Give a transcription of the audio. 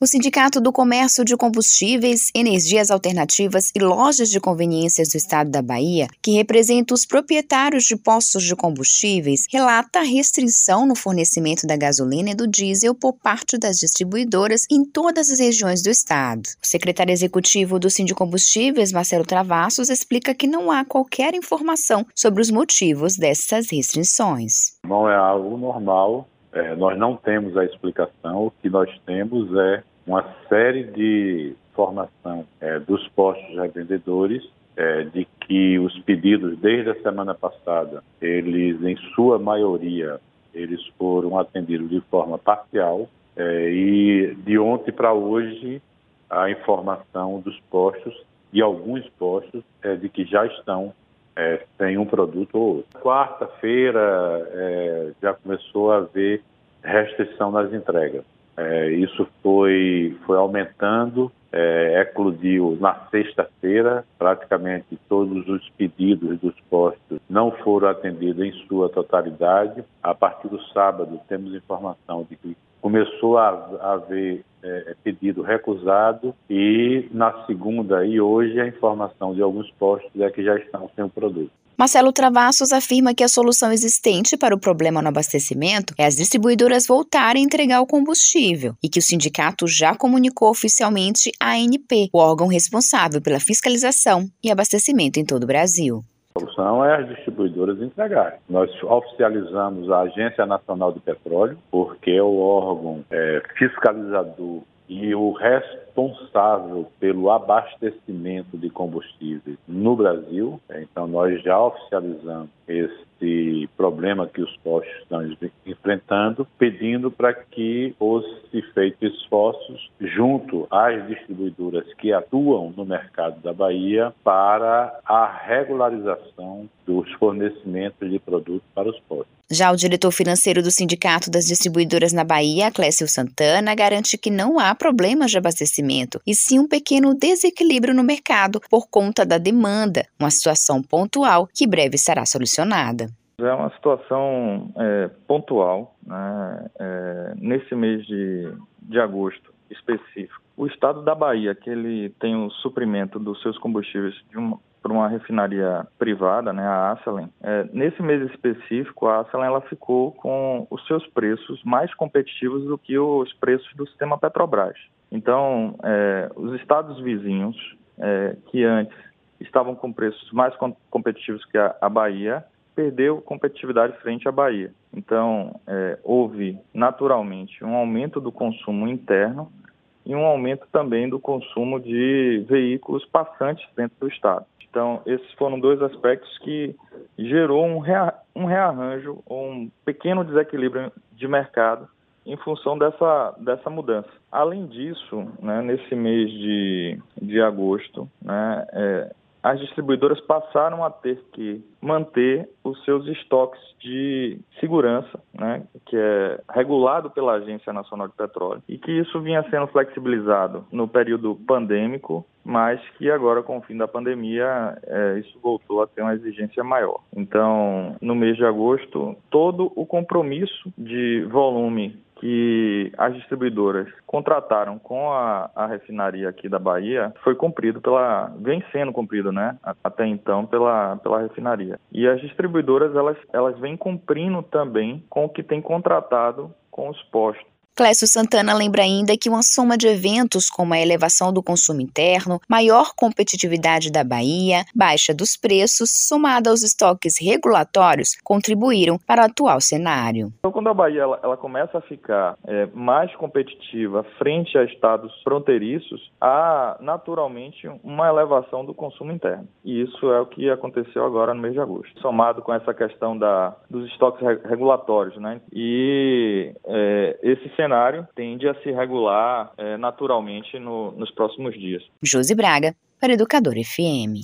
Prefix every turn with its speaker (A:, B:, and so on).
A: O Sindicato do Comércio de Combustíveis, Energias Alternativas e Lojas de Conveniências do Estado da Bahia, que representa os proprietários de postos de combustíveis, relata a restrição no fornecimento da gasolina e do diesel por parte das distribuidoras em todas as regiões do estado. O secretário executivo do Sindicombustíveis, Marcelo Travassos, explica que não há qualquer informação sobre os motivos dessas restrições.
B: Não é algo normal é, nós não temos a explicação, o que nós temos é uma série de informação é, dos postos revendedores é, de que os pedidos desde a semana passada, eles em sua maioria, eles foram atendidos de forma parcial é, e de ontem para hoje a informação dos postos e alguns postos é, de que já estão é, sem um produto ou outro. Quarta-feira é, já começou a haver restrição nas entregas. É, isso foi, foi aumentando, é, eclodiu na sexta-feira, praticamente todos os pedidos dos postos não foram atendidos em sua totalidade. A partir do sábado, temos informação de que começou a, haver é, pedido recusado e na segunda e hoje a informação de alguns postos é que já estão sem o produto.
A: Marcelo Travassos afirma que a solução existente para o problema no abastecimento é as distribuidoras voltarem a entregar o combustível e que o sindicato já comunicou oficialmente à ANP, o órgão responsável pela fiscalização e abastecimento em todo o Brasil.
B: A solução é as distribuidoras entregarem. Nós oficializamos a Agência Nacional de Petróleo, porque é o órgão é, fiscalizador e o responsável pelo abastecimento de combustíveis no Brasil. Então, nós já oficializamos esse problema que os postos estão enfrentando, pedindo para que fosse feito esforços junto às distribuidoras que atuam no mercado da Bahia para a regularização dos fornecimentos de produtos para os postos.
A: Já o diretor financeiro do Sindicato das Distribuidoras na Bahia, Clécio Santana, garante que não há problemas de abastecimento, e sim um pequeno desequilíbrio no mercado por conta da demanda, uma situação pontual que breve será solucionada.
C: É uma situação é, pontual, né? é, nesse mês de, de agosto específico. O estado da Bahia, que ele tem o suprimento dos seus combustíveis de uma, por uma refinaria privada, né, a Asalen. É, nesse mês específico, a Asalen ela ficou com os seus preços mais competitivos do que os preços do sistema Petrobras. Então, é, os estados vizinhos, é, que antes estavam com preços mais com competitivos que a, a, Bahia, perdeu competitividade frente à Bahia. Então, é, houve naturalmente um aumento do consumo interno e um aumento também do consumo de veículos passantes dentro do estado. Então, esses foram dois aspectos que gerou um, rea, um rearranjo, um pequeno desequilíbrio de mercado em função dessa, dessa mudança. Além disso, né, nesse mês de, de agosto, né, é, as distribuidoras passaram a ter que manter os seus estoques de segurança, né, que é regulado pela Agência Nacional de Petróleo, e que isso vinha sendo flexibilizado no período pandêmico, mas que agora, com o fim da pandemia, é, isso voltou a ter uma exigência maior. Então, no mês de agosto, todo o compromisso de volume que as distribuidoras contrataram com a, a, refinaria aqui da Bahia foi cumprido pela vem sendo cumprido, né, até então pela pela refinaria. E as distribuidoras elas elas vêm cumprindo também com o que tem contratado com os postos.
A: Clécio Santana lembra ainda que uma soma de eventos como a elevação do consumo interno, maior competitividade da Bahia, baixa dos preços, somada aos estoques regulatórios, contribuíram para o atual cenário.
C: Então, quando a Bahia ela, ela começa a ficar é, mais competitiva frente a estados fronteiriços, há naturalmente uma elevação do consumo interno. E isso é o que aconteceu agora no mês de agosto. Somado com essa questão da, dos estoques regulatórios, né? E é, esse cenário tende a se regular é, naturalmente no, nos próximos dias.
A: Josi Braga, para Educador FM.